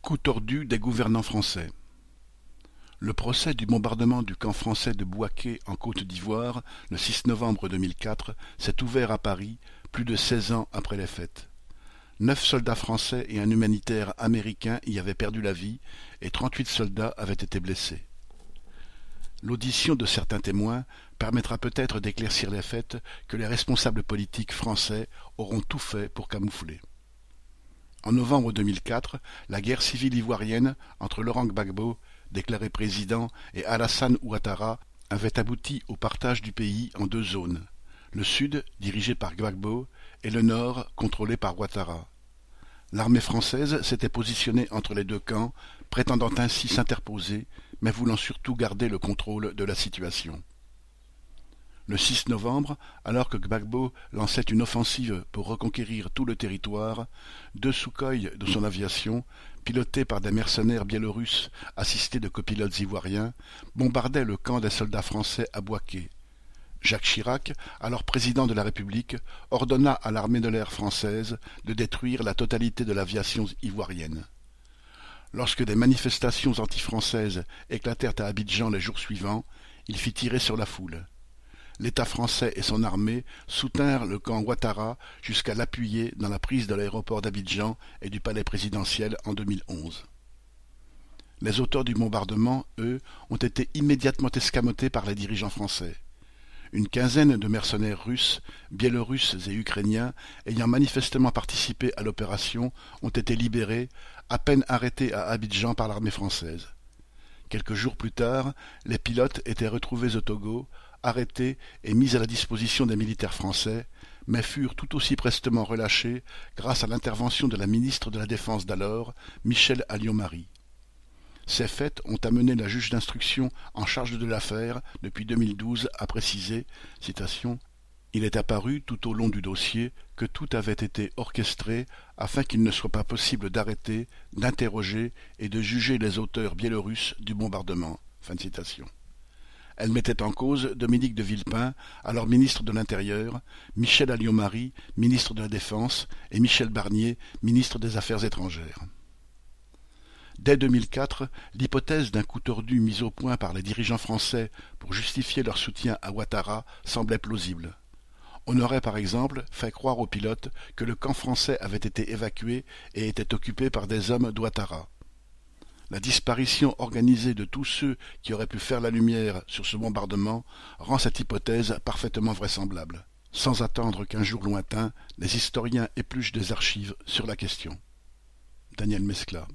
Coup tordu des gouvernants français. Le procès du bombardement du camp français de Boaké en Côte d'Ivoire, le 6 novembre 2004, s'est ouvert à Paris, plus de seize ans après les fêtes. Neuf soldats français et un humanitaire américain y avaient perdu la vie et trente-huit soldats avaient été blessés. L'audition de certains témoins permettra peut-être d'éclaircir les faits que les responsables politiques français auront tout fait pour camoufler. En novembre 2004, la guerre civile ivoirienne entre Laurent Gbagbo, déclaré président, et Alassane Ouattara avait abouti au partage du pays en deux zones, le sud dirigé par Gbagbo et le nord contrôlé par Ouattara. L'armée française s'était positionnée entre les deux camps, prétendant ainsi s'interposer, mais voulant surtout garder le contrôle de la situation. Le 6 novembre, alors que Gbagbo lançait une offensive pour reconquérir tout le territoire, deux Sukhoi de son aviation, pilotés par des mercenaires biélorusses assistés de copilotes ivoiriens, bombardaient le camp des soldats français à Boaké. Jacques Chirac, alors président de la République, ordonna à l'armée de l'air française de détruire la totalité de l'aviation ivoirienne. Lorsque des manifestations anti-françaises éclatèrent à Abidjan les jours suivants, il fit tirer sur la foule l'État français et son armée soutinrent le camp Ouattara jusqu'à l'appuyer dans la prise de l'aéroport d'Abidjan et du palais présidentiel en 2011. Les auteurs du bombardement, eux, ont été immédiatement escamotés par les dirigeants français. Une quinzaine de mercenaires russes, biélorusses et ukrainiens ayant manifestement participé à l'opération ont été libérés, à peine arrêtés à Abidjan par l'armée française. Quelques jours plus tard, les pilotes étaient retrouvés au Togo, arrêtés et mis à la disposition des militaires français, mais furent tout aussi prestement relâchés grâce à l'intervention de la ministre de la Défense d'alors, Michel Alliot-Marie. Ces faits ont amené la juge d'instruction en charge de l'affaire depuis 2012 à préciser citation, Il est apparu tout au long du dossier que tout avait été orchestré afin qu'il ne soit pas possible d'arrêter, d'interroger et de juger les auteurs biélorusses du bombardement. Fin. Elle mettait en cause Dominique de Villepin, alors ministre de l'Intérieur, Michel Alliot-Marie, ministre de la Défense, et Michel Barnier, ministre des Affaires étrangères. Dès 2004, l'hypothèse d'un coup tordu mis au point par les dirigeants français pour justifier leur soutien à Ouattara semblait plausible. On aurait par exemple fait croire aux pilotes que le camp français avait été évacué et était occupé par des hommes d'Ouattara. La disparition organisée de tous ceux qui auraient pu faire la lumière sur ce bombardement rend cette hypothèse parfaitement vraisemblable. Sans attendre qu'un jour lointain, les historiens épluchent des archives sur la question. Daniel Mescla